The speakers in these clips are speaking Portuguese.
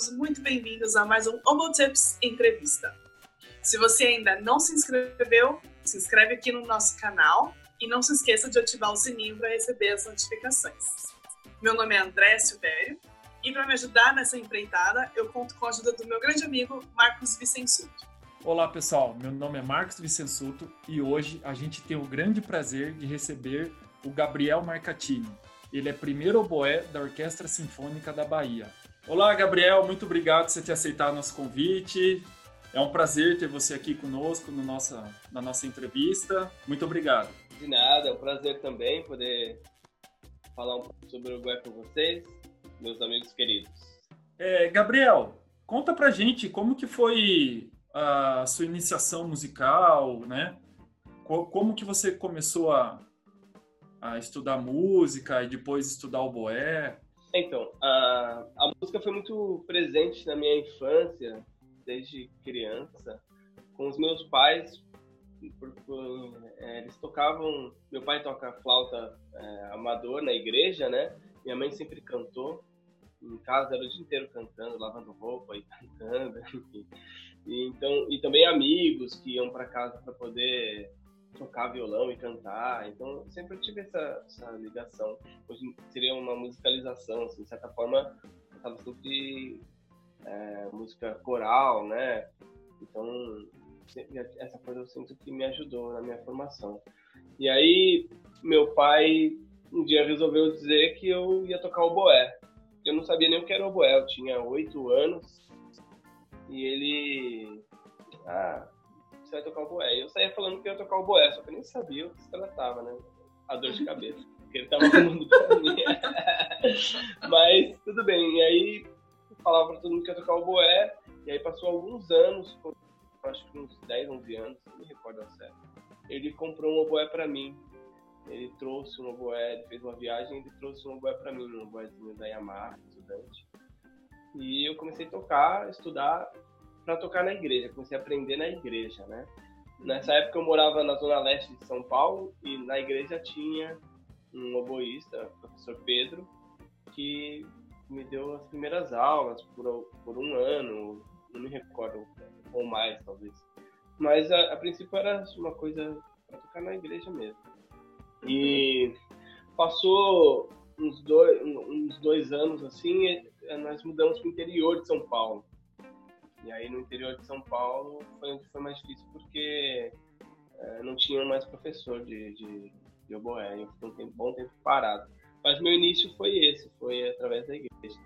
todos muito bem-vindos a mais um Homo Tips Entrevista. Se você ainda não se inscreveu, se inscreve aqui no nosso canal e não se esqueça de ativar o sininho para receber as notificações. Meu nome é André Silvério e para me ajudar nessa empreitada, eu conto com a ajuda do meu grande amigo Marcos Vicensuto. Olá pessoal, meu nome é Marcos Vicensuto e hoje a gente tem o grande prazer de receber o Gabriel Marcatini. Ele é primeiro oboé da Orquestra Sinfônica da Bahia. Olá, Gabriel, muito obrigado por você ter aceitado nosso convite. É um prazer ter você aqui conosco no nossa, na nossa entrevista. Muito obrigado. De nada, é um prazer também poder falar um pouco sobre o Uruguai com vocês, meus amigos queridos. É, Gabriel, conta pra gente como que foi a sua iniciação musical, né? Como que você começou a, a estudar música e depois estudar o boé? Então, a, a música foi muito presente na minha infância, desde criança, com os meus pais, é, eles tocavam. Meu pai toca flauta é, amador na igreja, né? Minha mãe sempre cantou. Em casa era o dia inteiro cantando, lavando roupa e cantando. E, então, e também amigos que iam para casa para poder tocar violão e cantar. Então, sempre tive essa, essa ligação. Hoje seria uma musicalização, assim, de certa forma, eu estava sempre é, música coral, né? Então, essa coisa eu sinto que me ajudou na minha formação. E aí, meu pai um dia resolveu dizer que eu ia tocar o boé. Eu não sabia nem o que era o boé, eu tinha oito anos. E ele. Ah, você vai tocar o boé. Eu saía falando que ia tocar o boé, só que eu nem sabia o que se tratava, né? A dor de cabeça. Porque ele tava falando pra. Mas tudo bem. E aí falava pra todo mundo que ia tocar o boé. E aí passou alguns anos, acho que uns 10, 11 anos, não me recordo certo. Ele comprou um oboé pra mim. Ele trouxe um oboé, ele fez uma viagem ele trouxe um oboé pra mim, um oboézinho da Yamaha, estudante. E eu comecei a tocar, estudar para tocar na igreja, comecei a aprender na igreja, né? Nessa época eu morava na zona leste de São Paulo e na igreja tinha um oboísta, o professor Pedro, que me deu as primeiras aulas por, por um ano, não me recordo, ou mais talvez. Mas a, a princípio era uma coisa para tocar na igreja mesmo. E passou uns dois, uns dois anos assim, nós mudamos para o interior de São Paulo. E aí no interior de São Paulo foi onde foi mais difícil porque é, não tinha mais professor de, de, de oboé. Eu fiquei um tempo, bom tempo parado. Mas meu início foi esse, foi através da igreja.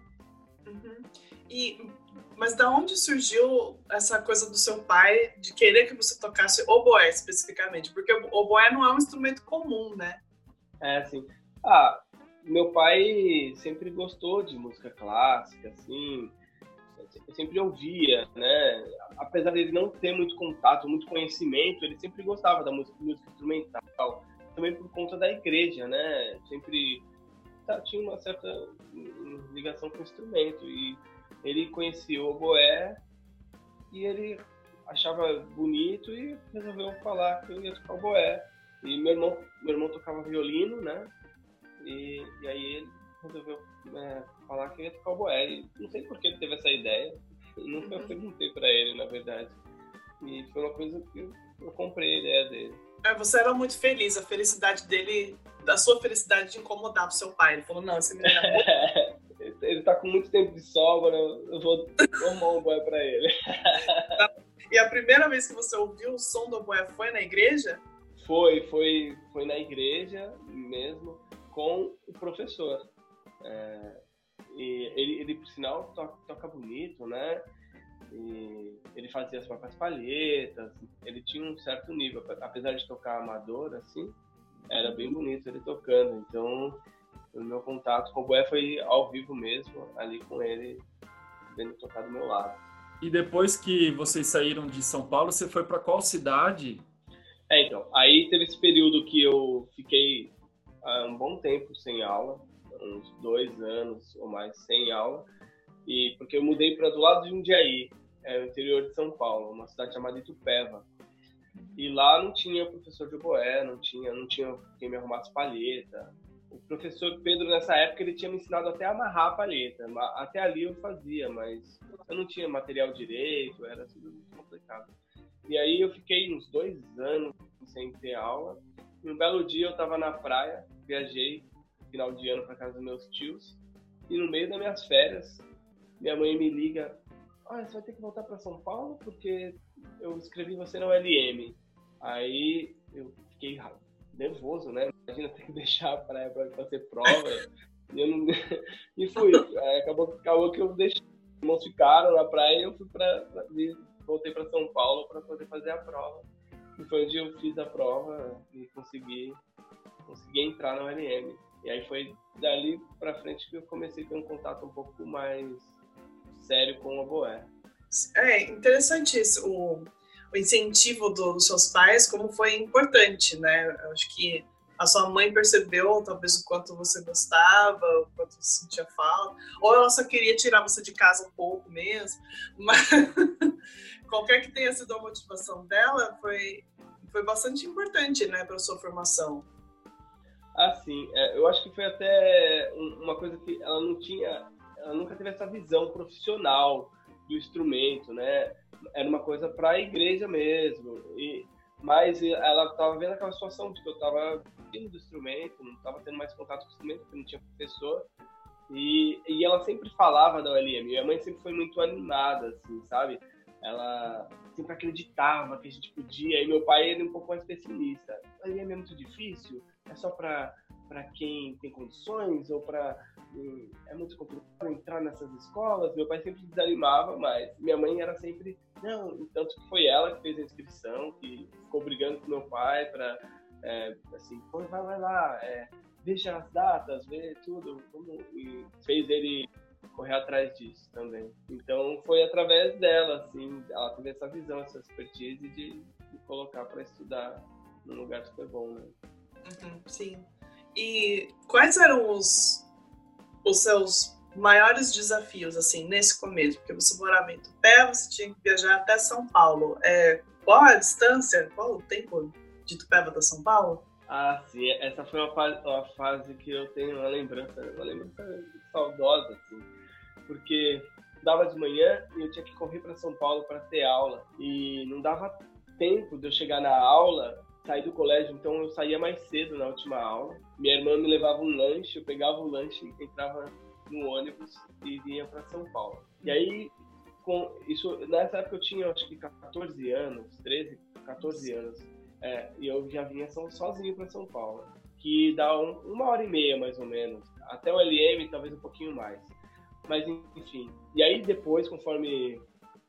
Uhum. E, mas da onde surgiu essa coisa do seu pai de querer que você tocasse oboé especificamente? Porque o oboé não é um instrumento comum, né? É, assim. Ah, meu pai sempre gostou de música clássica, assim eu sempre ouvia, né? Apesar dele não ter muito contato, muito conhecimento, ele sempre gostava da música, música instrumental. Também por conta da igreja, né? Sempre tá, tinha uma certa ligação com o instrumento. E ele conhecia o oboé e ele achava bonito e resolveu falar que eu ia tocar o boé. E meu irmão, meu irmão tocava violino, né? E, e aí ele resolveu é, falar que ia tocar o boé. E não sei por que ele teve essa ideia. Eu nunca uhum. perguntei para ele, na verdade. E foi uma coisa que eu, eu comprei a ideia dele. É, você era muito feliz, a felicidade dele, da sua felicidade de incomodar o seu pai. Ele falou, não, esse menino é muito... ele tá com muito tempo de sobra, eu vou arrumar um boé pra ele. e a primeira vez que você ouviu o som do boé foi na igreja? Foi, foi, foi na igreja mesmo, com o professor. É, e ele, ele, por sinal, toca, toca bonito, né? E ele fazia as próprias palhetas, ele tinha um certo nível, apesar de tocar amador, assim, era bem bonito ele tocando. Então, o meu contato com o Boé foi ao vivo mesmo, ali com ele, vendo tocar do meu lado. E depois que vocês saíram de São Paulo, você foi para qual cidade? É, então, aí teve esse período que eu fiquei uh, um bom tempo sem aula, uns dois anos ou mais sem aula, e porque eu mudei para do lado de Jundiaí, é, o interior de São Paulo, uma cidade chamada Itupeva. E lá não tinha professor de oboé, não tinha, não tinha quem me arrumasse palheta, o professor Pedro, nessa época, ele tinha me ensinado até a amarrar a palheta. Até ali eu fazia, mas eu não tinha material direito, era tudo muito complicado. E aí eu fiquei uns dois anos sem ter aula. E um belo dia eu estava na praia, viajei final de ano para casa dos meus tios. E no meio das minhas férias, minha mãe me liga: Olha, você vai ter que voltar para São Paulo porque eu escrevi você no LM. Aí eu fiquei nervoso, né? Imagina ter que deixar a praia para fazer prova. e, eu não... e fui. Aí acabou, acabou que eu deixei. Os irmãos ficaram na praia e eu fui para voltei para São Paulo para poder fazer a prova. E foi onde eu fiz a prova e consegui, consegui entrar na ULM. E aí foi dali para frente que eu comecei a ter um contato um pouco mais sério com o Boé. É interessante isso, o, o incentivo dos seus pais, como foi importante, né? Acho que a sua mãe percebeu talvez o quanto você gostava, o quanto você sentia falta, ou ela só queria tirar você de casa um pouco mesmo, mas qualquer que tenha sido a motivação dela, foi, foi bastante importante, né, para sua formação. Ah, sim. É, eu acho que foi até uma coisa que ela não tinha, ela nunca teve essa visão profissional do instrumento, né? Era uma coisa para a igreja mesmo. E mas ela estava vendo aquela situação de que eu estava vindo do instrumento, não estava tendo mais contato com o instrumento, porque não tinha professor. E, e ela sempre falava da OLM. Minha mãe sempre foi muito animada, assim, sabe? Ela sempre acreditava que a gente podia. E meu pai, ele é um pouco mais pessimista. A OLM é muito difícil? É só para quem tem condições? Ou para hum, é muito complicado entrar nessas escolas. Meu pai sempre desanimava, mas minha mãe era sempre não. Tanto que foi ela que fez a inscrição, que ficou brigando com meu pai para é, assim, vai, vai lá, é, veja as datas, vê tudo, como, e fez ele correr atrás disso também. Então foi através dela, assim, ela teve essa visão, essa expertise de, de colocar para estudar num lugar super bom, né? Uhum, sim. E quais eram os, os seus maiores desafios, assim, nesse começo? Porque você morava em Tupé, você tinha que viajar até São Paulo. É, qual a distância, qual o tempo de Tupéva para São Paulo? Ah, sim. Essa foi uma fase, uma fase que eu tenho uma lembrança, uma lembrança saudosa, assim. Porque dava de manhã e eu tinha que correr para São Paulo para ter aula. E não dava tempo de eu chegar na aula, sair do colégio, então eu saía mais cedo na última aula. Minha irmã me levava um lanche, eu pegava o lanche, entrava no ônibus e vinha para São Paulo. E aí, com isso, nessa época eu tinha acho que 14 anos, 13, 14 anos. É, e eu já vinha sozinho para São Paulo, que dá um, uma hora e meia mais ou menos, até o LM talvez um pouquinho mais. Mas enfim. E aí depois, conforme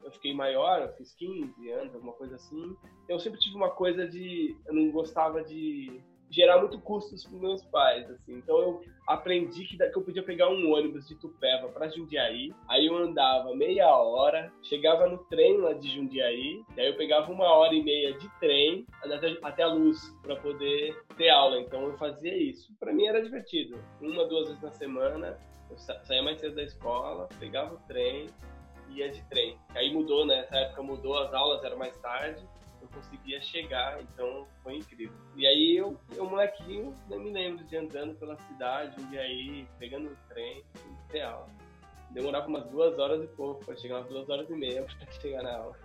eu fiquei maior, eu fiz 15 anos, alguma coisa assim, eu sempre tive uma coisa de. Eu não gostava de gerar muito custos para meus pais, assim. Então eu aprendi que, eu podia pegar um ônibus de Tupéva para Jundiaí, aí eu andava meia hora, chegava no trem lá de Jundiaí, e aí eu pegava uma hora e meia de trem até, até a luz para poder ter aula. Então eu fazia isso. Para mim era divertido. Uma, duas vezes na semana, eu saía mais cedo da escola, pegava o trem, ia de trem. Aí mudou, né? Nessa época mudou, as aulas eram mais tarde eu conseguia chegar, então foi incrível. E aí eu, eu molequinho, nem me lembro de andando pela cidade, e aí pegando o trem, real. Demorava umas duas horas e pouco para chegar, umas duas horas e meia para chegar na aula.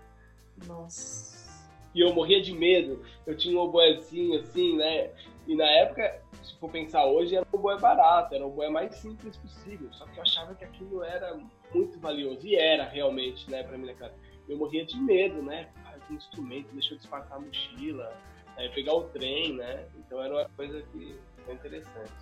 Nossa. E eu morria de medo, eu tinha um oboezinho assim, né? E na época, se for pensar hoje, era um oboé barato, era o oboé mais simples possível. Só que eu achava que aquilo era muito valioso, e era realmente, né, pra mim naquela eu morria de medo, né? um instrumento, deixou de despacar a mochila, é, pegar o trem, né? Então era uma coisa que foi interessante.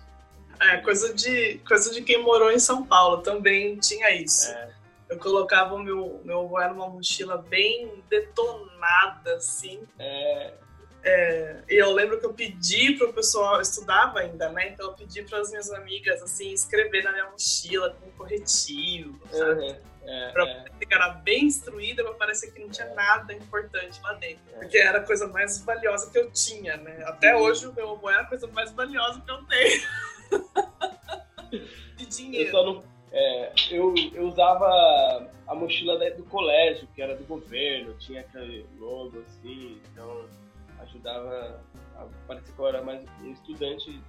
É, coisa de, coisa de quem morou em São Paulo também tinha isso. É. Eu colocava o meu, meu era uma mochila bem detonada, assim. É. É, e eu lembro que eu pedi para o pessoal, eu estudava ainda, né? Então eu pedi para as minhas amigas, assim, escrever na minha mochila com corretivo, sabe? Uhum. É, pra é. ficar bem instruída pra parecer que não tinha nada importante lá dentro. É. Porque era a coisa mais valiosa que eu tinha, né? Até uhum. hoje o meu amor é a coisa mais valiosa que eu tenho. De dinheiro. Eu, não, é, eu, eu, usava a mochila do colégio, que era do governo, tinha aquele logo assim, então ajudava a que eu era mais um estudante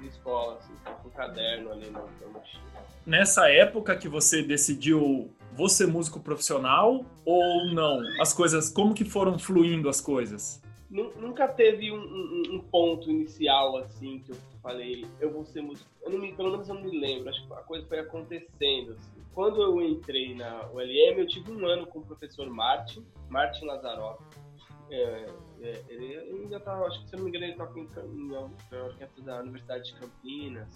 de escola, assim, com um caderno ali na, na mochila. Nessa época que você decidiu você músico profissional ou não? As coisas, como que foram fluindo as coisas? Nunca teve um, um, um ponto inicial assim que eu falei, eu vou ser músico. Eu não me, pelo menos eu não me lembro, acho que a coisa foi acontecendo. Assim. Quando eu entrei na ULM, eu tive um ano com o professor Martin, Martin Lazaroff. É, é, ele ainda tá, acho que se não me engano, ele toca em, na orquestra da Universidade de Campinas.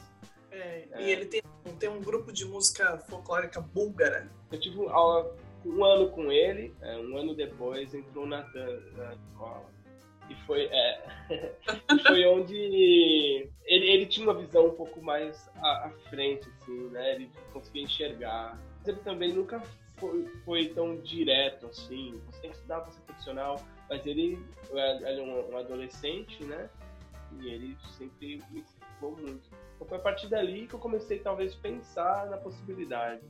É, é. E ele tem, tem um grupo de música folclórica búlgara. Eu tive aula um ano com ele, é, um ano depois entrou o Natan na escola. E foi, é, foi onde ele, ele tinha uma visão um pouco mais à, à, frente, assim, né? Ele conseguia enxergar. Mas ele também nunca foi, foi tão direto, assim. Você tem que estudar para ser profissional. Mas ele, é um, um adolescente, né? E ele sempre me incentivou muito. Então foi a partir dali que eu comecei, talvez, pensar na possibilidade.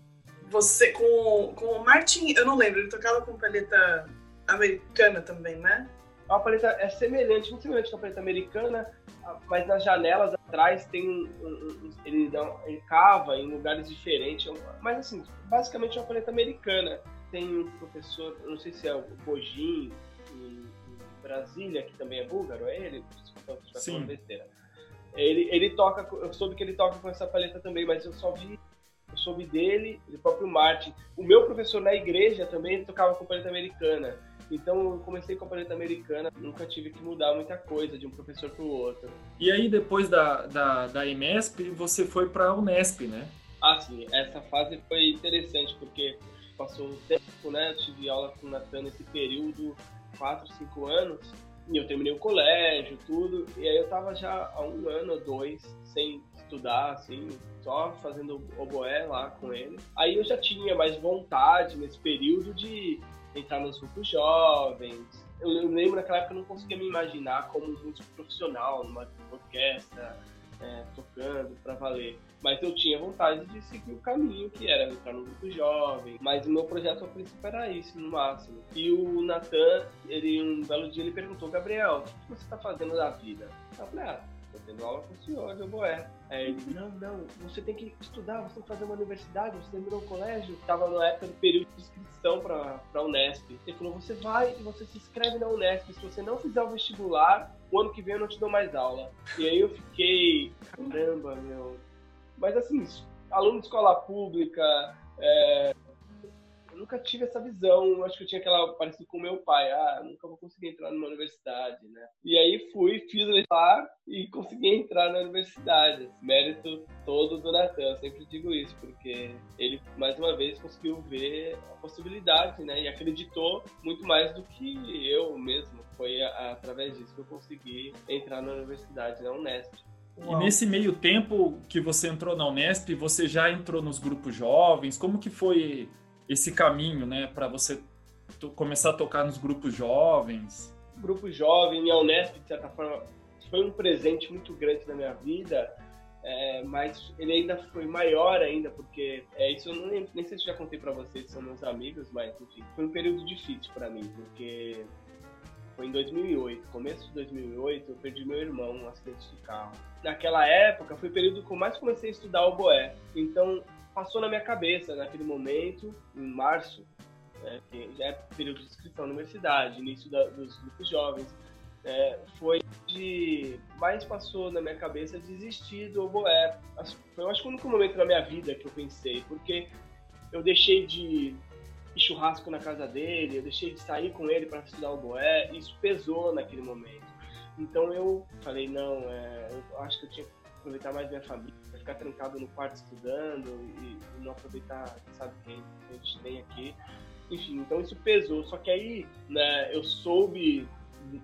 Você, com, com o Martin, eu não lembro, ele tocava com paleta americana também, né? A paleta é semelhante, muito semelhante com a paleta americana, mas nas janelas atrás tem um, um, um ele, dá, ele cava em lugares diferentes. Mas assim, basicamente é uma paleta americana. Tem um professor, não sei se é o Bojin, em, Brasília, que também é búlgaro, é ele? Desculpa, Sim. besteira. Ele, ele toca, eu soube que ele toca com essa paleta também, mas eu só vi, eu soube dele, do próprio Martin. O meu professor na igreja também tocava com paleta americana. Então eu comecei com a paleta americana, nunca tive que mudar muita coisa de um professor para o outro. E aí depois da, da, da EMESP, você foi para a Unesp, né? Ah, sim. Essa fase foi interessante porque passou um tempo, né? Eu tive aula com o Natan nesse período, 4, 5 anos. E eu terminei o colégio, tudo. E aí eu tava já há um ano ou dois sem estudar, assim, só fazendo oboé lá com ele. Aí eu já tinha mais vontade nesse período de entrar nos grupos jovens. Eu, eu lembro naquela época eu não conseguia me imaginar como um músico profissional, numa orquestra, é, tocando para valer. Mas eu tinha vontade de seguir o caminho que era entrar no grupo jovem. Mas o meu projeto a princípio era isso, no máximo. E o Natan, ele um belo dia ele perguntou, Gabriel, o que você está fazendo da vida? Eu falei, ah, tô tendo aula com o senhor de oboé. Aí ele, não, não, você tem que estudar, você tem que fazer uma universidade, você terminou o colégio. Tava na época do período de inscrição pra, pra Unesp. Ele falou, você vai e você se inscreve na Unesp. Se você não fizer o vestibular, o ano que vem eu não te dou mais aula. E aí eu fiquei, caramba, meu. Mas assim, aluno de escola pública, é, nunca tive essa visão. Acho que eu tinha aquela parecido com meu pai. Ah, nunca vou conseguir entrar numa universidade, né? E aí fui, fiz lá e consegui entrar na universidade. Mérito todo do Natan. Sempre digo isso, porque ele, mais uma vez, conseguiu ver a possibilidade, né? E acreditou muito mais do que eu mesmo. Foi através disso que eu consegui entrar na universidade, na Unesp. Uau. E nesse meio tempo que você entrou na Unesp, você já entrou nos grupos jovens? Como que foi esse caminho, né, para você começar a tocar nos grupos jovens? Grupo jovem e a Unesp, de certa forma, foi um presente muito grande na minha vida, é, mas ele ainda foi maior ainda, porque é, isso eu não, nem, sei se já contei para vocês, são meus amigos, mas enfim, foi um período difícil para mim, porque foi em 2008, começo de 2008, eu perdi meu irmão num acidente de carro. Naquela época foi o período que eu mais comecei a estudar o boé. Então passou na minha cabeça naquele momento, em março, né, que já é período de inscrição na universidade, início da, dos grupos jovens, é, foi de mais passou na minha cabeça desistir do oboé. Foi, eu acho o único momento na minha vida que eu pensei, porque eu deixei de ir churrasco na casa dele, eu deixei de sair com ele para estudar o boé, isso pesou naquele momento. Então eu falei, não, é, eu acho que eu tinha que aproveitar mais minha família, ficar trancado no quarto estudando e, e não aproveitar, sabe, quem a gente tem aqui. Enfim, então isso pesou. Só que aí, né, eu soube,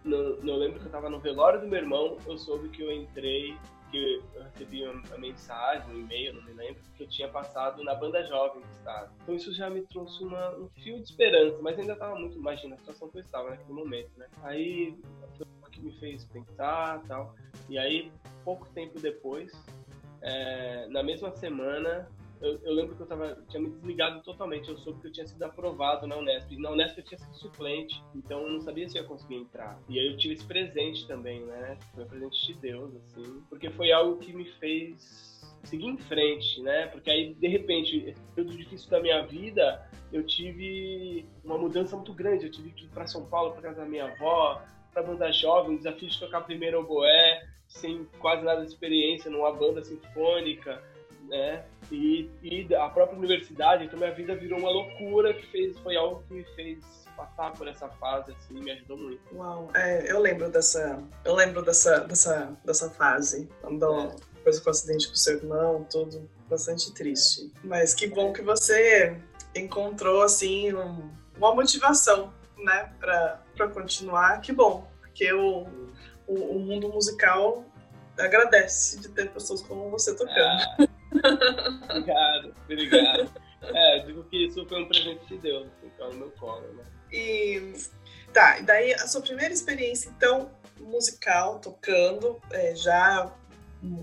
no, eu lembro que eu estava no velório do meu irmão, eu soube que eu entrei, que eu recebi uma, mensagem, um e-mail, não me lembro, que eu tinha passado na banda jovem do estado. Então isso já me trouxe uma, um fio de esperança, mas ainda estava muito, imagina a situação que eu estava naquele momento, né? Aí foi o que me fez pensar tal. E aí, pouco tempo depois, é, na mesma semana, eu, eu, lembro que eu tava, tinha me desligado totalmente. Eu soube que eu tinha sido aprovado na Unesp. Na Unesp eu tinha sido suplente, então eu não sabia se eu ia conseguir entrar. E aí eu tive esse presente também, né? Foi um presente de Deus, assim, porque foi algo que me fez seguir em frente, né? Porque aí, de repente, esse difícil da minha vida, eu tive uma mudança muito grande. Eu tive que ir para São Paulo, para casa da minha avó, para banda jovem, o desafio de tocar primeiro oboé, sem quase nada de experiência numa banda sinfônica, né? E, e a própria universidade, então minha vida virou uma loucura que fez, foi algo que me fez passar por essa fase assim, me ajudou muito. Uau, é, eu lembro dessa, eu lembro dessa, dessa, dessa fase, quando é. depois com o acidente com seu irmão, tudo bastante triste. Mas que bom que você encontrou assim um, uma motivação, né, para continuar. Que bom, porque o, o, o mundo musical agradece de ter pessoas como você tocando. Ah. obrigado, obrigado. É, eu digo que isso foi um presente de Deus, então, no meu colo, né? E tá, e daí a sua primeira experiência, então, musical, tocando, é, já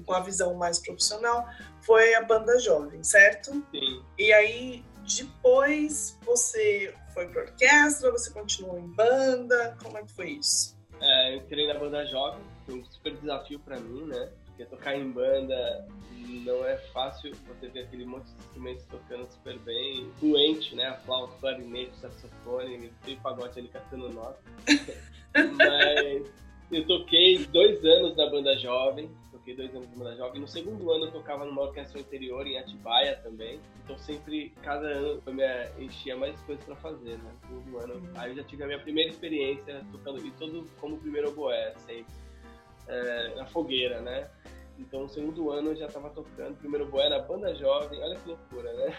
com a visão mais profissional, foi a banda jovem, certo? Sim. E aí, depois, você foi pra orquestra, você continuou em banda, como é que foi isso? É, eu entrei na banda jovem, foi um super desafio para mim, né? Porque tocar em banda não é fácil você ver aquele monte de instrumentos tocando super bem, fluente, né? A flauta, clarinete, saxofone, tem pagode ali cantando nota. Mas eu toquei dois anos na banda jovem, toquei dois anos na banda jovem. No segundo ano eu tocava numa orquestra interior em Atibaia também. Então sempre, cada ano eu me enchia mais coisas para fazer, né? No segundo ano, uhum. aí eu já tive a minha primeira experiência tocando, e todo como primeiro oboé, sempre. É, na fogueira, né? Então, no segundo ano eu já estava tocando. Primeiro boé na banda jovem, olha que loucura, né?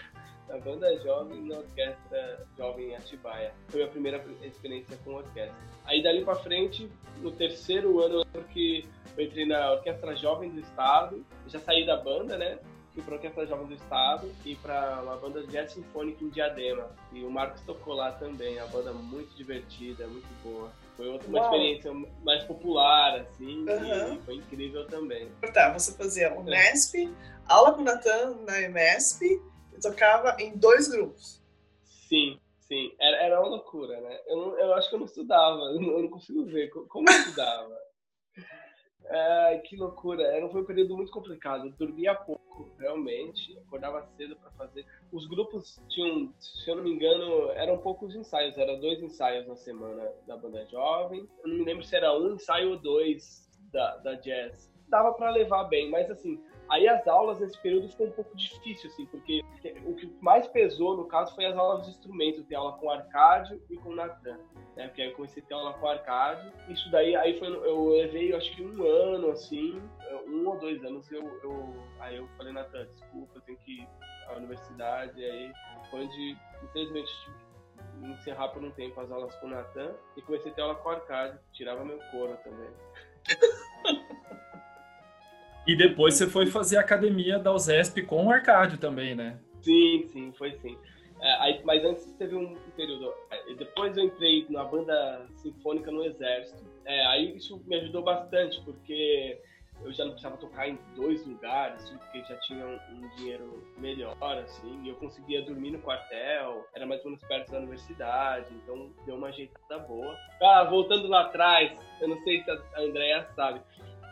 Na banda jovem na orquestra jovem em Atibaia. Foi a primeira experiência com orquestra. Aí dali para frente, no terceiro ano, eu lembro que eu entrei na Orquestra Jovem do Estado. Já saí da banda, né? Fui para a Orquestra Jovem do Estado e para uma banda de jazz sinfônico em Diadema. E o Marcos tocou lá também. A banda muito divertida, muito boa. Foi outra, uma experiência mais popular, assim, uhum. e foi incrível também. Tá, você fazia o Nesp, aula com o Natan na MESP tocava em dois grupos. Sim, sim. Era, era uma loucura, né? Eu, não, eu acho que eu não estudava, eu não, eu não consigo ver como eu estudava. É, que loucura. Era, foi um período muito complicado. Eu dormia pouco, realmente. Acordava cedo para fazer. Os grupos tinham, se eu não me engano, eram poucos ensaios. Eram dois ensaios na semana da banda jovem. Eu não me lembro se era um ensaio ou dois da, da jazz. Dava para levar bem, mas assim, Aí as aulas nesse período ficou um pouco difícil, assim, porque o que mais pesou, no caso, foi as aulas de instrumento, ter aula com o Arcádio e com o Natan, né? Porque aí eu comecei a ter aula com o Arcádio. Isso daí, aí foi, eu levei, eu acho que um ano, assim, um ou dois anos, eu, eu aí eu falei, Natan, desculpa, eu tenho que ir à universidade, aí foi onde, infelizmente, encerrar por um tempo as aulas com o Natan e comecei a ter aula com o Arcádio, tirava meu couro também. E depois você foi fazer a academia da USESP com o Arcádio também, né? Sim, sim, foi sim. É, aí, mas antes teve um período. É, depois eu entrei na banda sinfônica no Exército. É, aí isso me ajudou bastante, porque eu já não precisava tocar em dois lugares, porque já tinha um, um, dinheiro melhor, assim, e eu conseguia dormir no quartel, era mais ou menos perto da universidade, então deu uma ajeitada boa. Ah, voltando lá atrás, eu não sei se a Andrea sabe,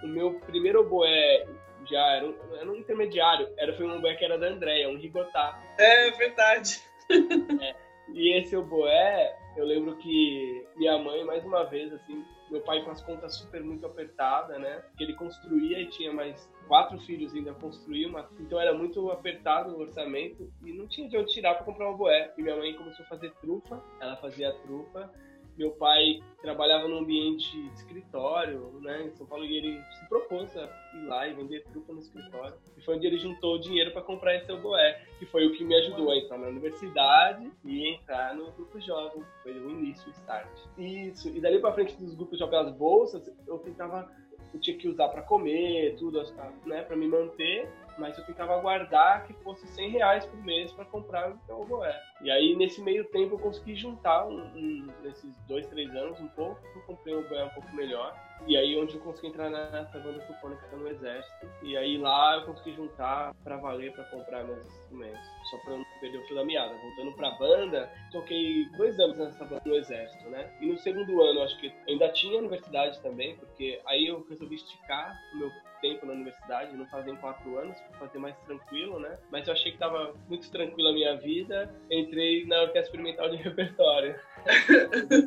o meu primeiro oboé já era um, era um intermediário, era, foi um oboé que era da Andréia, um rigotá. É verdade. é, e esse oboé, eu lembro que minha mãe, mais uma vez, assim, meu pai com as contas super muito apertadas, né? Que ele construía e tinha mais quatro filhos ainda construir uma. Então era muito apertado o orçamento e não tinha de onde tirar para comprar um boé. E minha mãe começou a fazer trufa, ela fazia trufa meu pai trabalhava num ambiente de escritório, né, em São Paulo, e ele se propôs a ir lá e vender trufa no escritório. E foi onde ele juntou dinheiro para comprar esse oboé, que foi o que me ajudou a entrar na universidade e entrar no grupo jovem. Foi o início, o start. Isso. E dali para frente dos grupos jovens, as bolsas, eu tentava eu tinha que usar para comer, tudo, né, para me manter. Mas eu tentava guardar que fosse 100 reais por mês para comprar o meu oboé. E aí, nesse meio tempo, eu consegui juntar, um, um, nesses dois, três anos, um pouco, eu comprei um oboé um pouco melhor. E aí, onde eu consegui entrar nessa banda sinfônica no Exército. E aí, lá eu consegui juntar para valer, para comprar meus instrumentos. Só para não perder o fio da meada. Voltando pra banda, toquei dois anos nessa banda no Exército, né? E no segundo ano, acho que ainda tinha universidade também, porque aí eu resolvi esticar o meu tempo na universidade, não fazer em quatro anos, para fazer mais tranquilo, né? Mas eu achei que estava muito tranquila a minha vida, entrei na Orquestra Experimental de Repertório.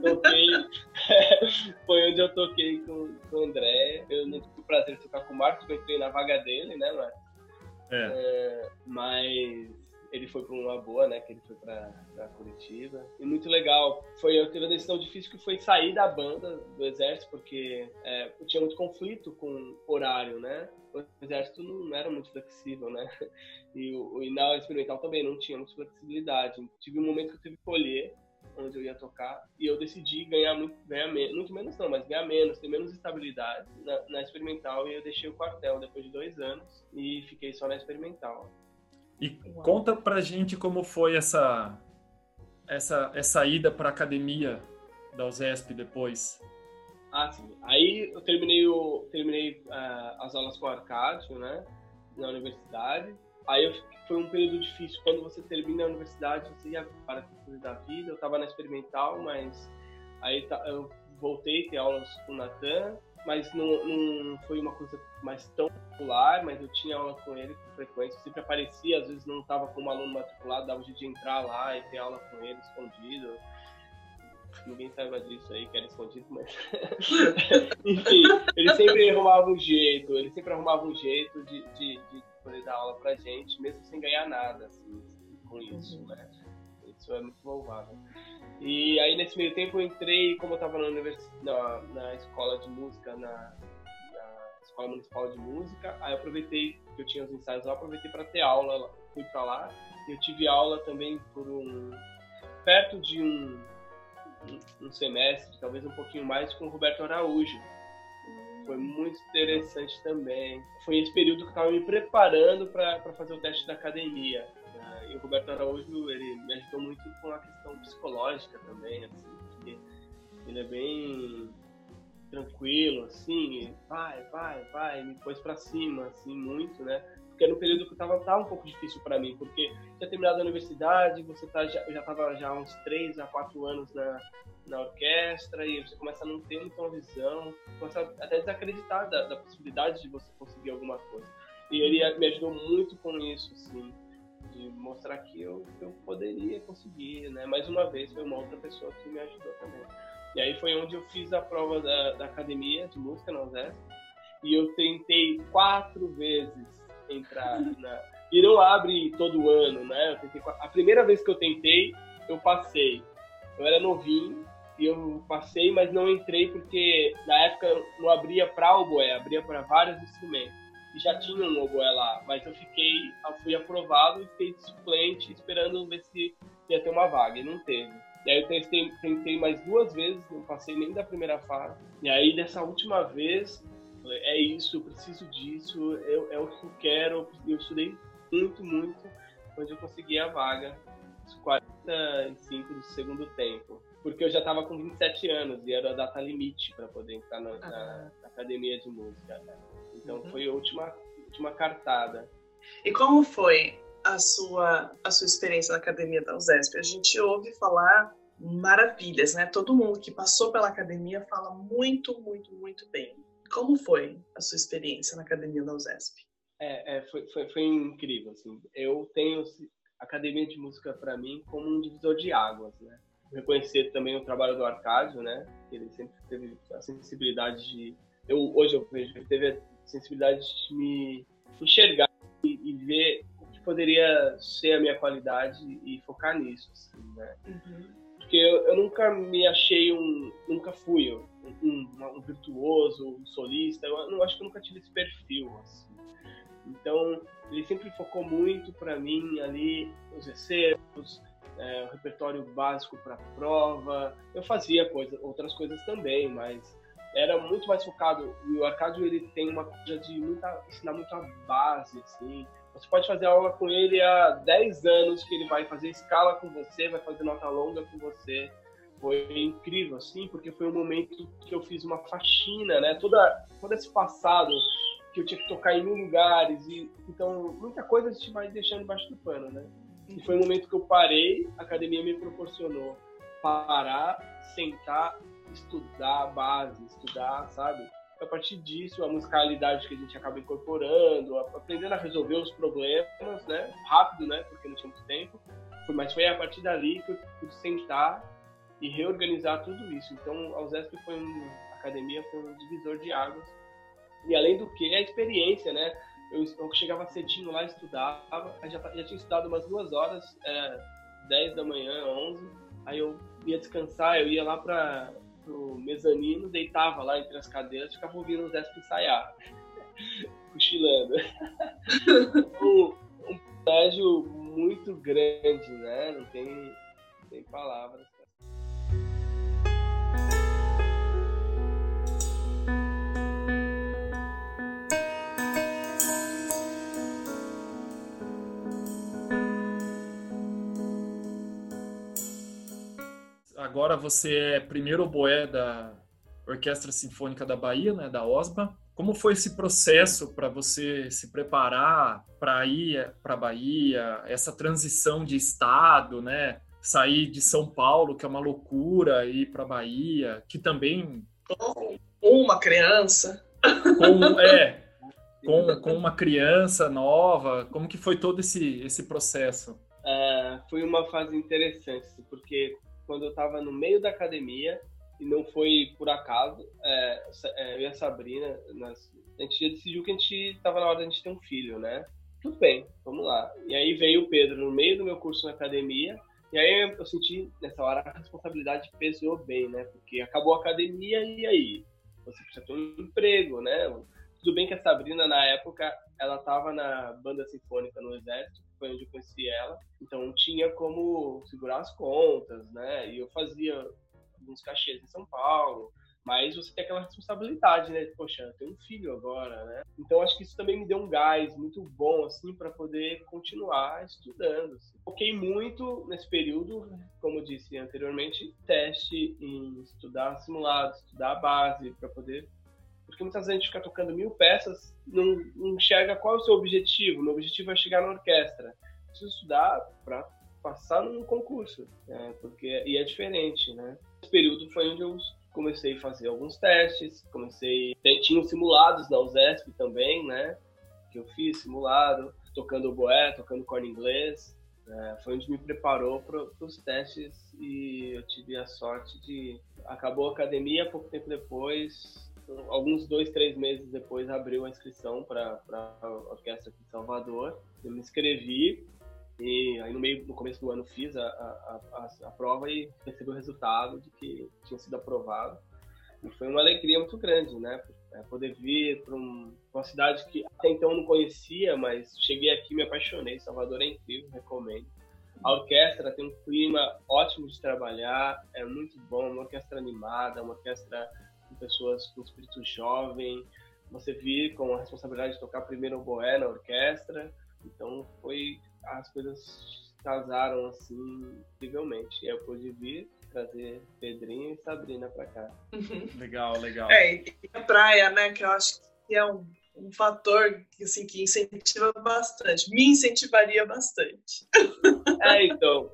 toquei, foi onde eu toquei com, com o André. Eu não tive o prazer de tocar com o Marcos, eu entrei na vaga dele, né, Marcos? É. é mas ele foi para uma boa, né? Que ele foi para Curitiba. E muito legal. Foi eu tive a decisão difícil que foi sair da banda do exército porque é, tinha muito conflito com horário, né? O exército não era muito flexível, né? E, o, e na experimental também não tinha muita flexibilidade. Tive um momento que eu tive que colher onde eu ia tocar e eu decidi ganhar muito, ganhar menos, muito menos não, mas ganhar menos, ter menos estabilidade na, na experimental e eu deixei o quartel depois de dois anos e fiquei só na experimental. E Uau. conta pra gente como foi essa essa essa ida para academia da USESP depois. Ah, sim. Aí eu terminei o terminei uh, as aulas com o Arcádio, né, na universidade. Aí eu, foi um período difícil. Quando você termina a universidade, você ia para coisa da vida. Eu estava na experimental, mas aí tá, eu voltei a ter aulas com o Natan mas não, não foi uma coisa mais tão popular, mas eu tinha aula com ele com frequência, sempre aparecia, às vezes não estava como aluno matriculado, dava jeito de entrar lá e ter aula com ele escondido. Ninguém saiba disso aí, que era escondido, mas. Enfim, ele sempre arrumava um jeito, ele sempre arrumava um jeito de, de, de poder dar aula pra gente, mesmo sem ganhar nada, assim, com isso, né? Isso é muito louvável. E aí, nesse meio tempo, eu entrei, como eu estava na, na, na, escola de música, na, na, Escola Municipal de Música, aí eu aproveitei, que eu tinha os ensaios lá, aproveitei para ter aula, fui para lá. Eu tive aula também por um... perto de um, um, um semestre, talvez um pouquinho mais, com o Roberto Araújo. Foi muito interessante também. Foi esse período que eu estava me preparando para fazer o teste da academia. O Roberto Araújo, ele me ajudou muito com a questão psicológica também, assim, ele é bem tranquilo, assim, vai, vai, vai, me pôs pra cima, assim, muito, né? Porque um período que tava, tava um pouco difícil para mim, porque tinha terminado a universidade, você tá, já, já tava já uns três a quatro anos na, na orquestra e você começa a não ter muita visão, começa a até desacreditar da, da possibilidade de você conseguir alguma coisa. E ele me ajudou muito com isso, assim de mostrar que eu, eu poderia conseguir, né? Mais uma vez foi uma outra pessoa que me ajudou também. E aí foi onde eu fiz a prova da, da academia de música na USESP e eu tentei quatro vezes entrar na e não abre todo ano, né? Tentei... a primeira vez que eu tentei eu passei. Eu era novinho e eu passei, mas não entrei porque na época não abria para o boé, abria para vários instrumentos e já tinha um oboé lá, mas eu fiquei, fui aprovado e fiquei suplente esperando ver se ia ter uma vaga, e não teve. E aí eu tentei, tentei mais duas vezes, não passei nem da primeira fase. E aí dessa última vez, é isso, eu preciso disso, eu, é o que eu quero. Eu estudei muito, muito, onde eu consegui a vaga, os 45 do segundo tempo. Porque eu já estava com 27 anos e era a data limite para poder entrar na, na, na academia de música. Então uhum. foi a última, última cartada. E como foi a sua, a sua experiência na academia da USESP? A gente ouve falar maravilhas, né? Todo mundo que passou pela academia fala muito, muito, muito bem. Como foi a sua experiência na academia da USESP? É, é foi, foi, foi, incrível, assim. Eu tenho a academia de música para mim como um divisor de águas, né? Reconhecer também o trabalho do Arcádio, né? Ele sempre teve a sensibilidade de eu hoje eu vejo que ele teve sensibilidade de me enxergar e, e, ver o que poderia ser a minha qualidade e focar nisso, assim, né? Uhum. Porque eu, eu, nunca me achei um, nunca fui um, um, um, virtuoso, um solista. Eu não acho que eu nunca tive esse perfil, assim. Então ele sempre focou muito para mim ali os excertos, é, o repertório básico para prova. Eu fazia coisa, outras coisas também, mas era muito mais focado. O Arcádio ele tem uma coisa de muita, ensinar muito a base, assim, Você pode fazer aula com ele há 10 anos, que ele vai fazer escala com você, vai fazer nota longa com você. Foi incrível, assim, porque foi um momento que eu fiz uma faxina, né? Toda, todo esse passado que eu tinha que tocar em mil lugares. E, então, muita coisa a gente vai deixando embaixo do pano, né? E foi um momento que eu parei, a academia me proporcionou parar, sentar, estudar a base, estudar, sabe? A partir disso, a musicalidade que a gente acaba incorporando, aprendendo a resolver os problemas, né? Rápido, né? Porque não tinha muito tempo. Mas foi a partir dali que eu pude sentar e reorganizar tudo isso. Então, a USESP foi um, a academia foi um divisor de águas. E além do que, a experiência, né? Eu, eu chegava cedinho lá, estudava, já, já tinha estudado umas duas horas, é, 10 da manhã, 11, aí eu ia descansar, eu ia lá para o mezanino, deitava lá entre as cadeiras, ficava ouvindo os Zesp ensaiar, cochilando. um, um muito grande, né? Não tem, não tem palavras. Agora você é primeiro oboé da Orquestra Sinfônica da Bahia, né, da OSBA. Como foi esse processo para você se preparar para ir para a Bahia, essa transição de estado, né? Sair de São Paulo, que é uma loucura, e ir para a Bahia, que também. Uma criança. Com, é, com, com uma criança nova. Como que foi todo esse, esse processo? É, foi uma fase interessante, porque quando eu estava no meio da academia, e não foi por acaso, é, é, eu e a Sabrina, nós, a gente decidiu que a gente estava na hora de a gente ter um filho, né? Tudo bem, vamos lá. E aí veio o Pedro no meio do meu curso na academia, e aí eu senti, nessa hora, a responsabilidade pesou bem, né? Porque acabou a academia, e aí? Você precisa ter um emprego, né? Tudo bem que a Sabrina, na época, ela estava na banda sinfônica no Exército, foi onde eu conheci ela. Então tinha como segurar as contas, né? E eu fazia alguns cachês em São Paulo. Mas você tem aquela responsabilidade, né? Poxa, eu tenho um filho agora, né? Então acho que isso também me deu um gás muito bom, assim, para poder continuar estudando. Assim. Foquei muito nesse período, como disse anteriormente, teste em estudar simulado, estudar a base, para poder porque muitas vezes a gente fica tocando mil peças, não, não enxerga qual é o seu objetivo. Meu objetivo é chegar na orquestra. Preciso estudar para passar num concurso, né? porque e é diferente, né? Esse período foi onde eu comecei a fazer alguns testes, comecei tinha simulados na USESP também, né? Que eu fiz simulado, tocando boé, tocando corno inglês. É, foi onde me preparou para os testes e eu tive a sorte de acabou a academia pouco tempo depois alguns dois, três meses depois abriu a inscrição para a orquestra aqui em Salvador. Eu me inscrevi e aí no meio, no começo do ano fiz a, a, a, a prova e recebi o resultado de que tinha sido aprovado. E foi uma alegria muito grande, né? É, poder vir para um, uma cidade que até então não conhecia, mas cheguei aqui me apaixonei. Salvador é incrível, recomendo. A orquestra tem um clima ótimo de trabalhar, é muito bom, uma orquestra animada, uma orquestra com pessoas com espírito jovem. Você vir com a responsabilidade de tocar primeiro o boé na orquestra. Então foi as coisas casaram assim incrivelmente. Eu pude vir trazer Pedrinho e Sabrina para cá. Legal, legal. É, e a praia, né, que eu acho que é um, um fator que, assim, que incentiva bastante. Me incentivaria bastante. É, então,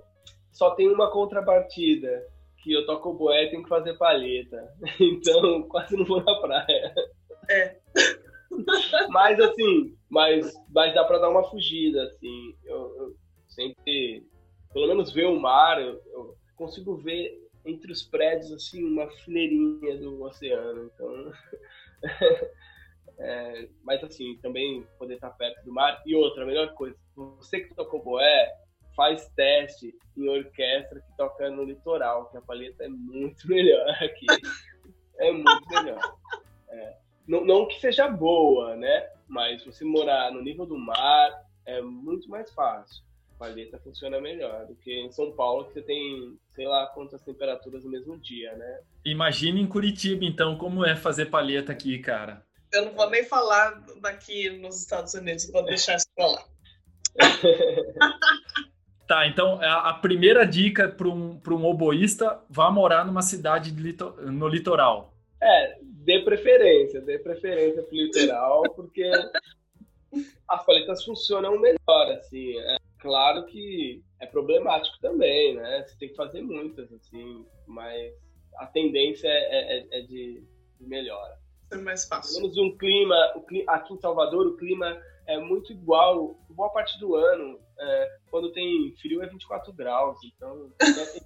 só tem uma contrapartida que eu toco boé e tenho que fazer palheta. Então, quase não vou na praia. É. Mas, assim, mas, mas dá pra dar uma fugida, assim. Eu, eu sempre, pelo menos ver o mar, eu, eu, consigo ver entre os prédios, assim, uma fileirinha do oceano. Então, é, mas, assim, também poder estar perto do mar. E outra, a melhor coisa, você que tocou boé, faz teste em orquestra que toca no litoral, que a palheta é muito melhor aqui. É muito melhor. É. Não, não, que seja boa, né? Mas você morar no nível do mar é muito mais fácil. A palheta funciona melhor do que em São Paulo, que você tem, sei lá, quantas temperaturas no mesmo dia, né? Imagina em Curitiba, então, como é fazer palheta aqui, cara. Eu não vou nem falar daqui nos Estados Unidos, vou deixar isso pra lá. Tá, então a, primeira dica para um, um oboísta, vá morar numa cidade no litoral. É, dê preferência, dê preferência pro litoral, porque as paletas funcionam melhor, assim. É claro que é problemático também, né? Você tem que fazer muitas, assim, mas a tendência é, é, é de, de melhora. É mais fácil. Temos um clima, aqui em Salvador, o clima é muito igual, boa parte do ano. É, quando tem frio é 24 graus, então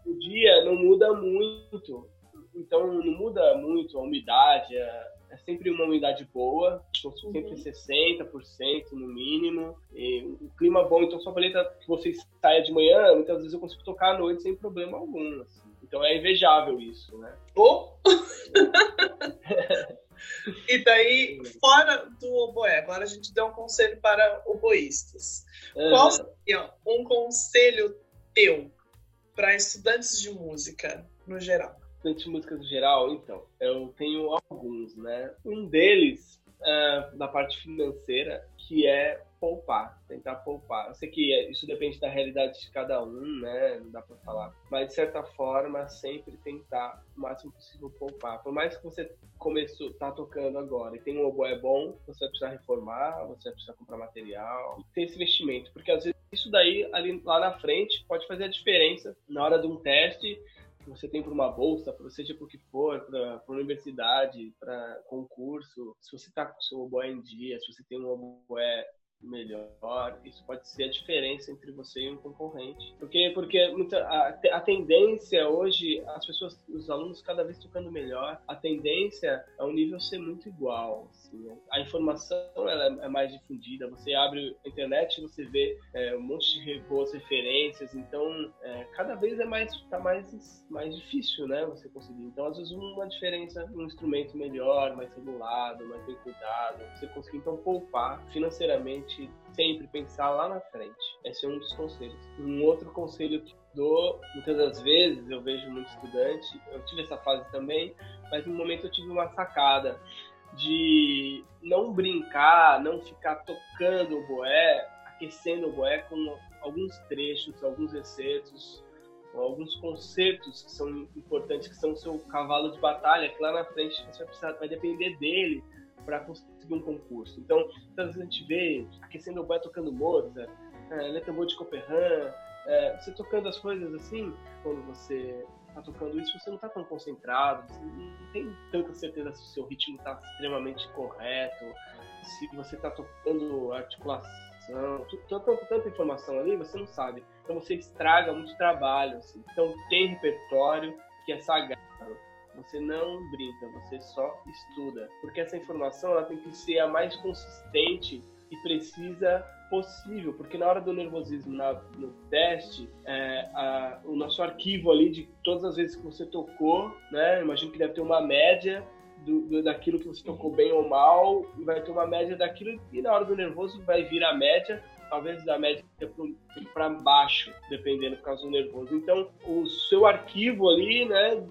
o dia não muda muito. Então não muda muito a umidade, é, é sempre uma umidade boa, sempre uhum. 60% no mínimo. E o clima bom, então só paleta que você saia de manhã, muitas vezes eu consigo tocar à noite sem problema algum. Assim. Então é invejável isso, né? Oh! E daí, fora do oboé, agora a gente deu um conselho para oboístas. Uhum. Qual seria um conselho teu para estudantes de música no geral? Estudantes de música no geral, então, eu tenho alguns, né? Um deles, uh, na parte financeira, que é poupar, tentar poupar. Eu sei que é, isso depende da realidade de cada um, né? Não dá para falar. Mas de certa forma, sempre tentar o máximo possível poupar. Por mais que você começou, tá tocando agora e tem um oboé bom, você vai precisar reformar, você vai precisar comprar material, tem esse investimento, porque às vezes isso daí ali lá na frente pode fazer a diferença na hora de um teste que você tem para uma bolsa, para seja por que for, para universidade, para concurso, se você está com seu oboé em dia, se você tem um oboé melhor, isso pode ser a diferença entre você e um concorrente. Porque, porque muita, a, a tendência hoje, as pessoas, os alunos cada vez tocando melhor, a tendência é o nível ser muito igual. Assim, né? A informação ela é mais difundida, você abre a internet você vê é, um monte de boas referências, então é, cada vez é mais, tá mais, mais difícil, né, você conseguir. Então, às vezes, uma diferença, um instrumento melhor, mais regulado, mais bem cuidado, você conseguir, então, poupar financeiramente sempre pensar lá na frente. Esse é um dos conselhos. Um outro conselho que dou, muitas das vezes, eu vejo muito estudante, eu tive essa fase também, mas no momento eu tive uma sacada de não brincar, não ficar tocando o boé, aquecendo o boé com alguns trechos, alguns excertos, alguns concertos que são importantes, que são o seu cavalo de batalha, que lá na frente você vai precisar, vai depender dele para conseguir um concurso. Então, a gente vê aquecendo o boy tocando Mozart, é, de Copperhan, é, você tocando as coisas assim, quando você está tocando isso, você não está tão concentrado, você não tem tanta certeza se o seu ritmo está extremamente correto, se você está tocando articulação, tanta, tanta informação ali, você não sabe. Então você estraga muito trabalho. Assim. Então tem repertório que é sagrado você não brinca, você só estuda. Porque essa informação ela tem que ser a mais consistente e precisa possível, porque na hora do nervosismo, na, no teste, é, a, o nosso arquivo ali de todas as vezes que você tocou, né? Imagino que deve ter uma média do, do, daquilo que você tocou bem ou mal, e vai ter uma média daquilo, e na hora do nervoso vai vir a média, talvez da média para baixo, dependendo do caso do nervoso. Então, o seu arquivo ali, né,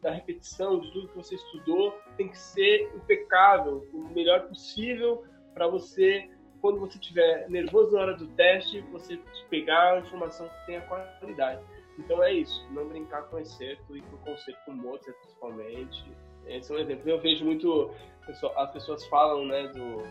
da repetição, de tudo que você estudou, tem que ser impecável, o melhor possível para você, quando você estiver nervoso na hora do teste, você pegar a informação que tenha qualidade. Então é isso, não brincar com excerto e com conceito com Mozart principalmente. Esse é um exemplo. Eu vejo muito, as pessoas falam, né, do,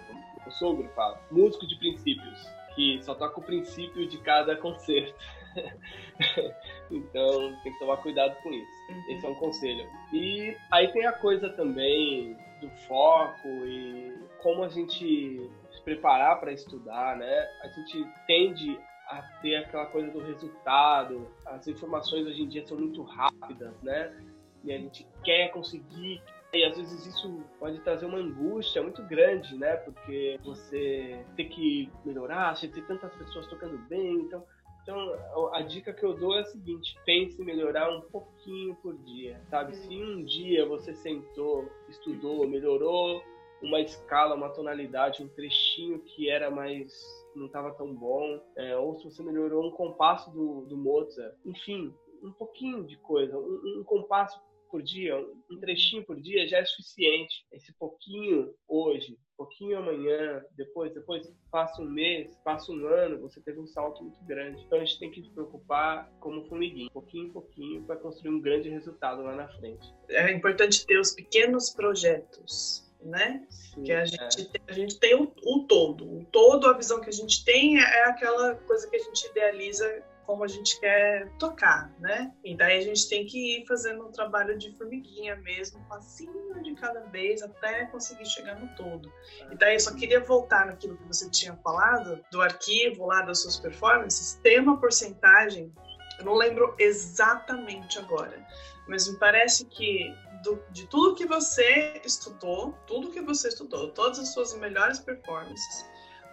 o sogro fala, músico de princípios, que só toca o princípio de cada concerto. então tem que tomar cuidado com isso. Uhum. Esse é um conselho. E aí tem a coisa também do foco e como a gente se preparar para estudar, né? A gente tende a ter aquela coisa do resultado. As informações hoje em dia são muito rápidas, né? E a gente quer conseguir e às vezes isso pode trazer uma angústia muito grande, né? Porque você tem que melhorar, você tem tantas pessoas tocando bem, então então, a dica que eu dou é a seguinte: pense em melhorar um pouquinho por dia, sabe? Se um dia você sentou, estudou, melhorou uma escala, uma tonalidade, um trechinho que era mais não estava tão bom, é, ou se você melhorou um compasso do, do Mozart, enfim, um pouquinho de coisa, um, um compasso por dia, um trechinho por dia já é suficiente. Esse pouquinho hoje pouquinho amanhã, depois, depois passa um mês, passa um ano, você teve um salto muito grande. Então a gente tem que se preocupar como formiguinha, pouquinho em pouquinho, para construir um grande resultado lá na frente. É importante ter os pequenos projetos né? Sim, que a gente, é. tem, a gente tem o, o, todo. O todo, a visão que a gente tem é aquela coisa que a gente idealiza como a gente quer tocar, né? E daí a gente tem que ir fazendo um trabalho de formiguinha mesmo, passinho de cada vez, até conseguir chegar no todo. E daí eu só queria voltar naquilo que você tinha falado, do arquivo lá das suas performances, tem uma porcentagem, eu não lembro exatamente agora, mas me parece que do, de tudo que você estudou, tudo que você estudou, todas as suas melhores performances,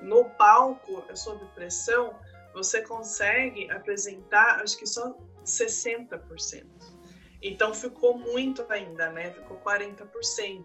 no palco, sob pressão, você consegue apresentar, acho que só 60%. Então ficou muito ainda, né? Ficou 40%.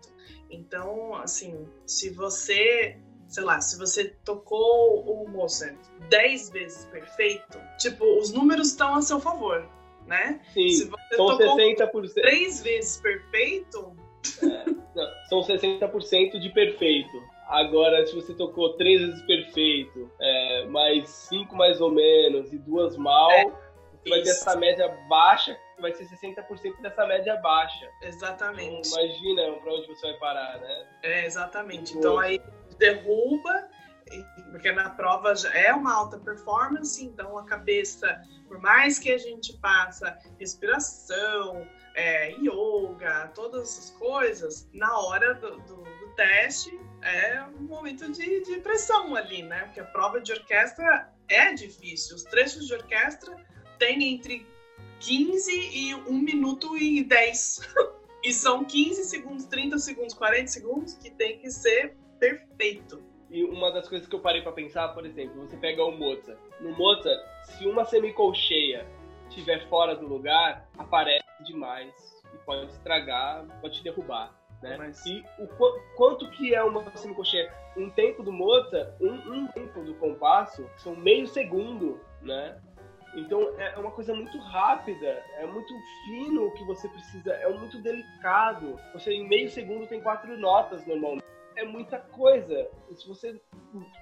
Então, assim, se você, sei lá, se você tocou o Mozart 10 vezes perfeito, tipo, os números estão a seu favor, né? Sim, se você são tocou 60%. três vezes perfeito, é, não, são 60% de perfeito. Agora, se você tocou três vezes perfeito, é, mais cinco mais ou menos e duas mal, é, você vai ter essa média baixa, que vai ser 60% dessa média baixa. Exatamente. Então, imagina para onde você vai parar, né? É, exatamente. Então aí derruba, porque na prova já é uma alta performance, então a cabeça, por mais que a gente passa respiração, é, yoga, todas essas coisas, na hora do, do, do teste é um momento de, de, pressão ali, né? Porque a prova de orquestra é difícil. Os trechos de orquestra têm entre 15 e 1 minuto e 10. e são 15 segundos, 30 segundos, 40 segundos que tem que ser perfeito. E uma das coisas que eu parei para pensar, por exemplo, você pega o Mozart. No Mozart, se uma semicolcheia estiver fora do lugar, aparece demais e pode estragar, pode te derrubar. Né? Mas... E o quanto que é uma semicolcheia? Um tempo do Mozart, um, um tempo do compasso, são meio segundo, né? Então é uma coisa muito rápida, é muito fino o que você precisa, é muito delicado. Você em meio segundo tem quatro notas normalmente. É muita coisa. E se você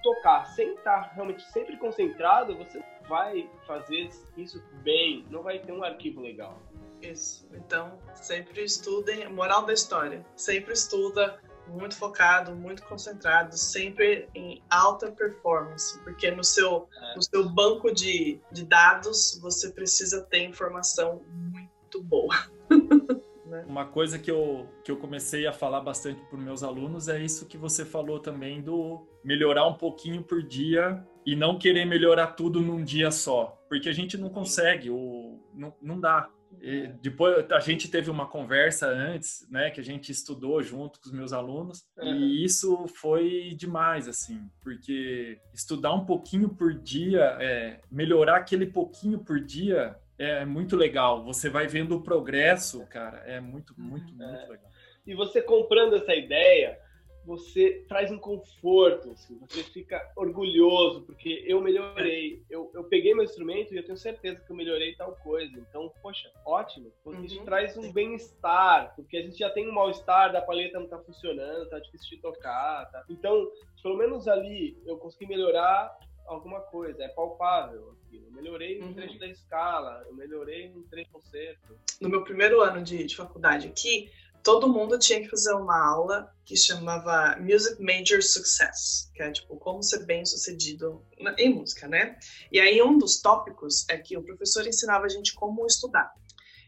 tocar sem estar realmente sempre concentrado, você vai fazer isso bem, não vai ter um arquivo legal. Isso. Então, sempre estudem. Moral da história: sempre estuda muito focado, muito concentrado, sempre em alta performance, porque no seu, é. no seu banco de, de dados você precisa ter informação muito boa. Né? Uma coisa que eu, que eu comecei a falar bastante para meus alunos é isso que você falou também do melhorar um pouquinho por dia e não querer melhorar tudo num dia só, porque a gente não consegue, ou não, não dá. E depois a gente teve uma conversa antes, né, que a gente estudou junto com os meus alunos, uhum. e isso foi demais, assim, porque estudar um pouquinho por dia, é, melhorar aquele pouquinho por dia é muito legal. Você vai vendo o progresso, cara, é muito, muito, muito é. legal. E você comprando essa ideia, você traz um conforto, assim, você fica orgulhoso, porque eu melhorei, eu, eu peguei meu instrumento e eu tenho certeza que eu melhorei tal coisa. Então, poxa, ótimo, porque uhum. isso traz um bem-estar, porque a gente já tem um mal-estar, da paleta não tá funcionando, tá difícil de tocar, tá? Então, pelo menos ali, eu consegui melhorar alguma coisa, é palpável. Eu melhorei no uhum. trecho da escala, eu melhorei no trecho concerto. No meu primeiro ano de, de faculdade aqui, todo mundo tinha que fazer uma aula que chamava Music Major Success, que é tipo como ser bem sucedido em música, né? E aí um dos tópicos é que o professor ensinava a gente como estudar.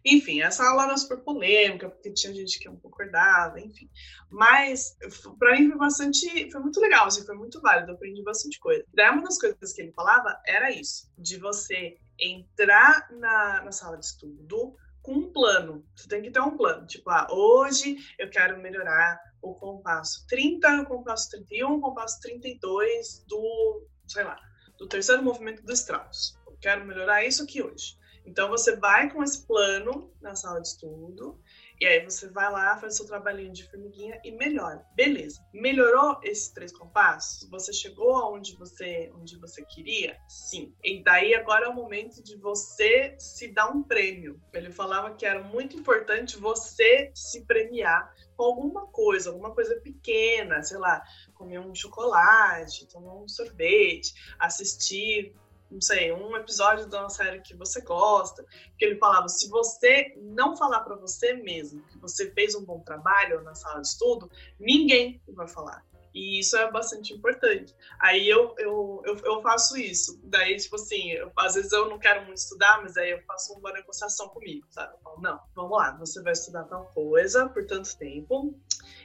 Enfim, essa aula era super polêmica, porque tinha gente que não concordava, enfim. Mas, para mim, foi bastante. Foi muito legal, assim, foi muito válido, eu aprendi bastante coisa. Uma das coisas que ele falava era isso: de você entrar na, na sala de estudo, com um plano. Você tem que ter um plano. Tipo, ah, hoje eu quero melhorar o compasso 30, o compasso 31, o compasso 32 do, sei lá, do terceiro movimento do Strauss. Eu quero melhorar isso aqui hoje. Então você vai com esse plano na sala de estudo e aí você vai lá, faz seu trabalhinho de formiguinha e melhora. Beleza. Melhorou esses três compassos? Você chegou aonde você, onde você queria? Sim. E daí agora é o momento de você se dar um prêmio. Ele falava que era muito importante você se premiar com alguma coisa, alguma coisa pequena, sei lá, comer um chocolate, tomar um sorvete, assistir não sei, um episódio da uma série que você gosta, que ele falava, se você não falar para você mesmo que você fez um bom trabalho na sala de estudo, ninguém vai falar. E isso é bastante importante. Aí eu, eu, eu, eu faço isso. Daí, tipo assim, eu, às vezes eu não quero muito estudar, mas aí eu faço uma negociação comigo, sabe? Eu falo, não, vamos lá, você vai estudar tal coisa por tanto tempo.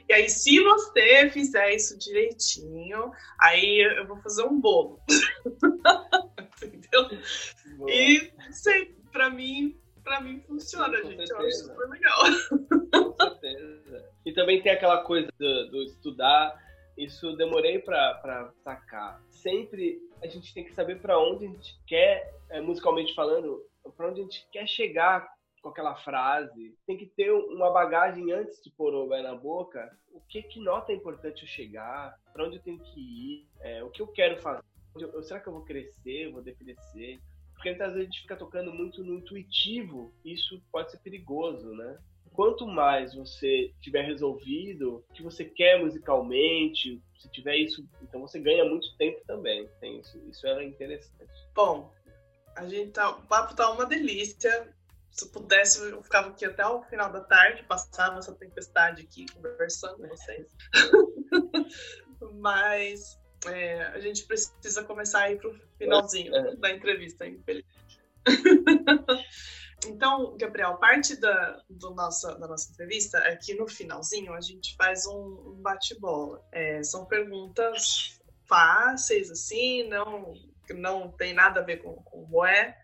E aí, se você fizer isso direitinho, aí eu vou fazer um bolo. Entendeu? Boa. E sei, pra mim, pra mim funciona, Sim, gente. Certeza. Eu acho super legal. Com certeza. E também tem aquela coisa do, do estudar isso demorei para sacar. Sempre a gente tem que saber para onde a gente quer, é, musicalmente falando, para onde a gente quer chegar com aquela frase. Tem que ter uma bagagem antes de pôr o pé na boca. O que que nota é importante eu chegar? Para onde eu tenho que ir? É, o que eu quero fazer? Eu, será que eu vou crescer? Vou decrescer? Porque muitas vezes a gente fica tocando muito no intuitivo. Isso pode ser perigoso, né? quanto mais você tiver resolvido o que você quer musicalmente, se tiver isso, então você ganha muito tempo também. Tem isso, isso é interessante. Bom, a gente tá, o papo tá uma delícia. Se pudesse, eu ficava aqui até o final da tarde, passava essa tempestade aqui conversando com vocês. Mas é, a gente precisa começar a ir pro finalzinho é. da entrevista, infelizmente. Então, Gabriel, parte da, do nossa, da nossa entrevista é que no finalzinho a gente faz um, um bate-bola. É, são perguntas fáceis, assim, não, não tem nada a ver com, com o boé.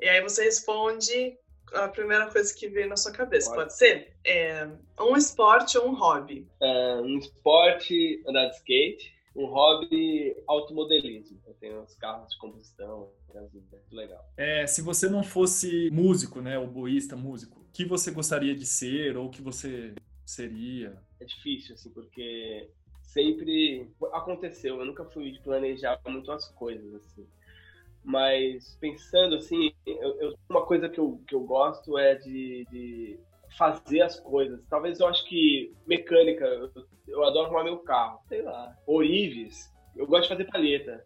E aí você responde a primeira coisa que vem na sua cabeça, pode, pode ser? É, um esporte ou um hobby? É, um esporte, andar de skate um hobby automodelismo. Eu tenho uns carros de combustão, é muito legal. É, se você não fosse músico, né, boísta músico, o que você gostaria de ser ou o que você seria? É difícil, assim, porque sempre aconteceu. Eu nunca fui de planejar muito as coisas, assim. Mas pensando assim, eu, eu, uma coisa que eu, que eu gosto é de, de fazer as coisas. Talvez eu acho que mecânica, eu, eu adoro arrumar meu carro, sei lá. Orives, eu gosto de fazer palheta.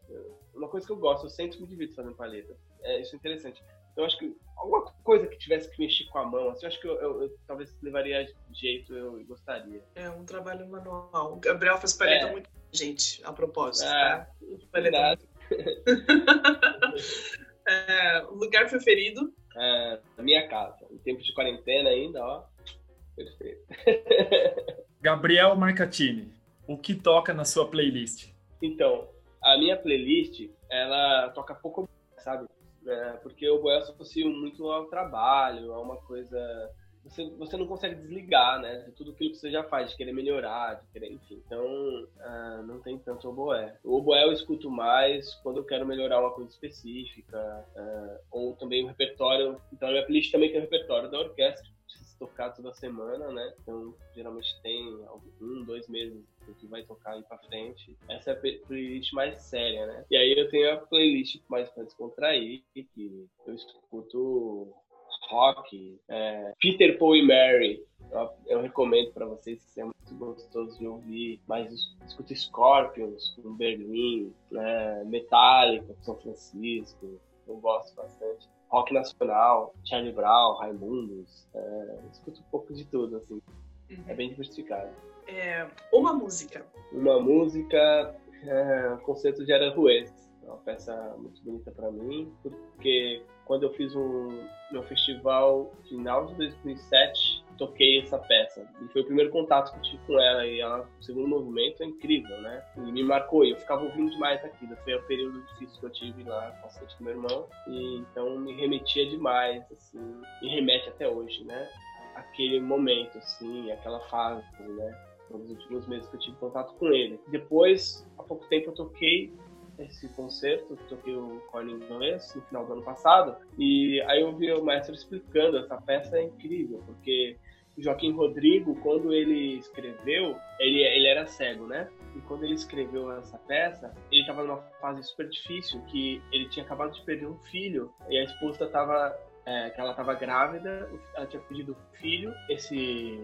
Uma coisa que eu gosto, eu sempre me divido fazendo palheta. É, isso é interessante. Eu acho que alguma coisa que tivesse que mexer com a mão, assim, eu acho que eu, eu, eu talvez levaria jeito, eu gostaria. É um trabalho manual. O Gabriel faz palheta é. muito, gente, a propósito. É, tá? palheta é, lugar preferido? É, minha casa. Em tempo de quarentena ainda, ó. Perfeito. Gabriel Marcatini, o que toca na sua playlist? Então, a minha playlist, ela toca pouco, sabe? É, porque o Boel associa muito ao trabalho, a uma coisa você, você não consegue desligar, né? De tudo aquilo que você já faz, de querer melhorar, de querer, enfim. Então, uh, não tem tanto oboé. O oboé eu escuto mais quando eu quero melhorar uma coisa específica, uh, ou também o repertório. Então, a minha playlist também tem o repertório da orquestra, tocar toda semana, né? Então, geralmente tem um, dois meses que vai tocar aí pra frente. Essa é a playlist mais séria, né? E aí eu tenho a playlist mais pra descontrair, que eu escuto rock, é, Peter, Paul e Mary. Eu, eu recomendo para vocês que é muito gostoso de ouvir. Mas escuta Scorpions com Berlim, né, Metallica São Francisco. Eu gosto bastante. Rock nacional, Charlie Brown, Raimundos. É, escuto um pouco de tudo, assim. Uhum. É bem diversificado. É, uma música. Uma música, é, concerto de Aranjuez. Uma peça muito bonita para mim, porque quando eu fiz um meu festival final de 2007, toquei essa peça. E foi o primeiro contato que eu tive com ela. E ela, o segundo movimento é incrível, né? E me marcou. E eu ficava ouvindo demais aquilo. Foi o período difícil que eu tive lá com do meu irmão. E então me remetia demais, assim. Me remete até hoje, né? Aquele momento, assim, aquela fase, né? Nos últimos meses que eu tive contato com ele. Depois, há pouco tempo, eu toquei esse concerto, toquei o Corning inglês no final do ano passado, e aí eu vi o maestro explicando, essa peça é incrível, porque Joaquim Rodrigo, quando ele escreveu, ele, ele era cego, né? E quando ele escreveu essa peça, ele estava numa fase super difícil, que ele tinha acabado de perder um filho, e a esposa estava é, que ela estava grávida, ela tinha pedido filho. Esse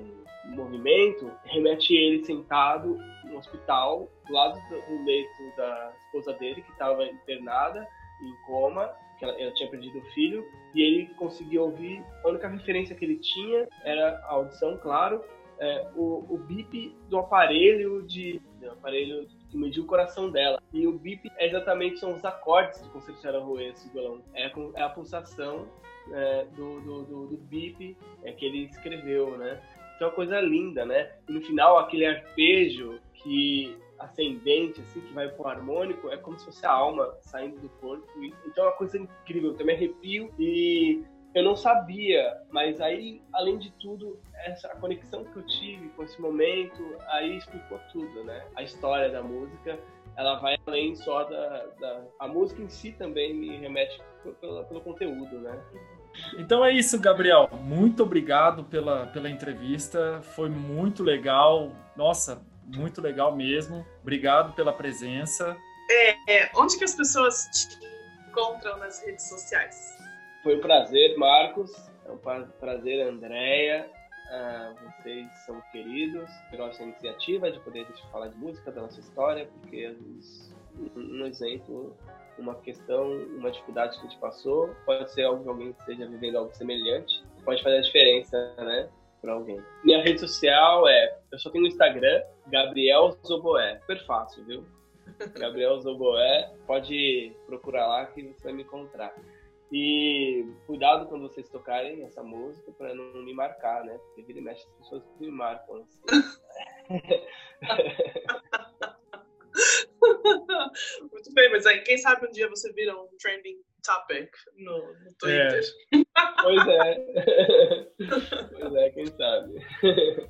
movimento remete ele sentado no hospital, do lado do leito da esposa dele, que estava internada, em coma, que ela, ela, tinha perdido o filho, e ele conseguiu ouvir. A única referência que ele tinha era a audição, claro, é, o, o bip do aparelho de do aparelho que mediu o coração dela. E o bip é exatamente são os acordes do concerto de Aranjuez, esse violão. É, é a pulsação é, do, do, do, do bip é, que ele escreveu, né? Então é uma coisa linda, né? E no final, aquele arpejo que ascendente, assim, que vai pro harmônico, é como se fosse a alma saindo do corpo. Então é uma coisa incrível, também arrepio e eu não sabia, mas aí, além de tudo, essa a conexão que eu tive com esse momento, aí explicou tudo, né? A história da música, ela vai além só da, da... a música em si também me remete pelo, pelo conteúdo, né? Então é isso, Gabriel. Muito obrigado pela, pela entrevista. Foi muito legal. Nossa, muito legal mesmo. Obrigado pela presença. É, é, onde que as pessoas te encontram nas redes sociais? Foi um prazer, Marcos. É um prazer, Andréia. Ah, vocês são queridos. Eu gosto da iniciativa de poder falar de música, da nossa história, porque às vezes um exemplo uma questão, uma dificuldade que a gente passou, pode ser algo que alguém esteja vivendo algo semelhante, pode fazer a diferença, né? Para alguém. Minha rede social é. Eu só tenho Instagram, Gabriel Zoboé. Super fácil, viu? Gabriel Zoboé. Pode procurar lá que você vai me encontrar. E cuidado quando vocês tocarem essa música para não me marcar, né? Porque vira e mexe as pessoas me marcam. Assim. Muito bem, mas aí quem sabe um dia você vira um trending topic no, no Twitter. É. Pois é. pois é, quem sabe.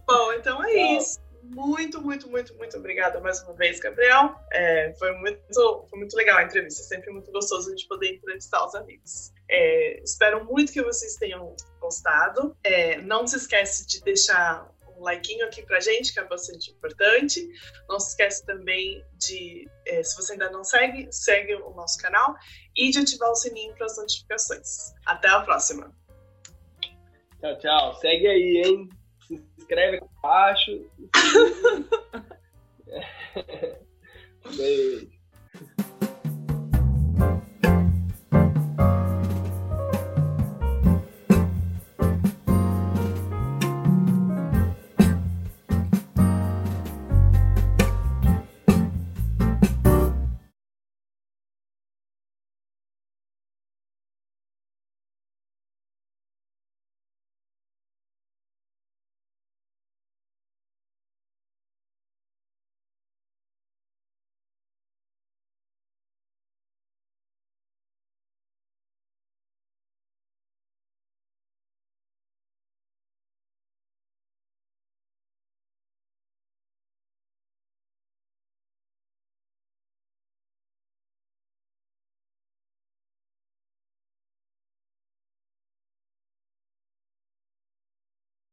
Bom, então é Tchau. isso. Muito, muito, muito, muito obrigada mais uma vez, Gabriel. É, foi, muito, foi muito legal a entrevista, sempre muito gostoso a gente poder entrevistar os amigos. É, espero muito que vocês tenham gostado. É, não se esquece de deixar um likeinho aqui pra gente, que é bastante importante. Não se esquece também de, é, se você ainda não segue, segue o nosso canal e de ativar o sininho para as notificações. Até a próxima. Tchau, tchau. Segue aí, hein? Se inscreve aqui embaixo. Beijo.